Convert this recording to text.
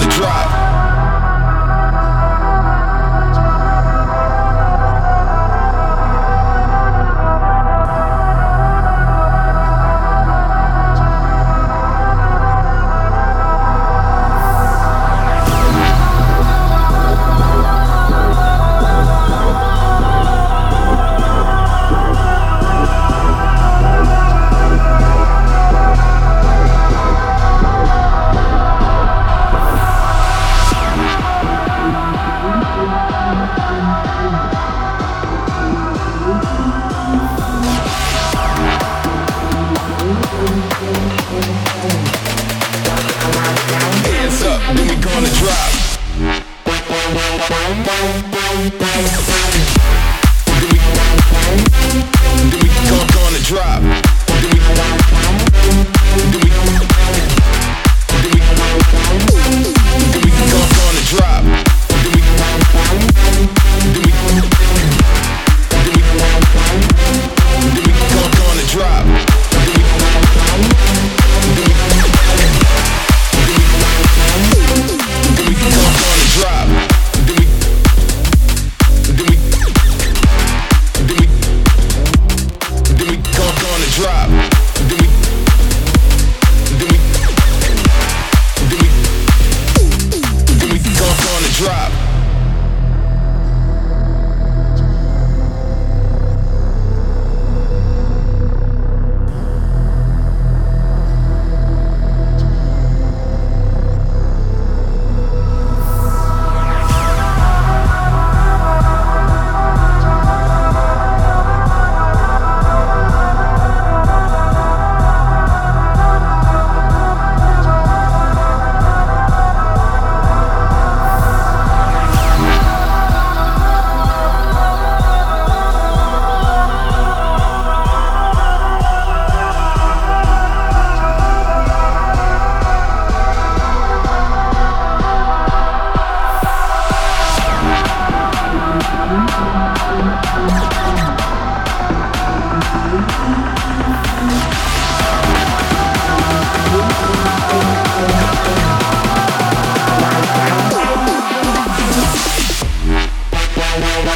The drop. on the drop. drop. Bye.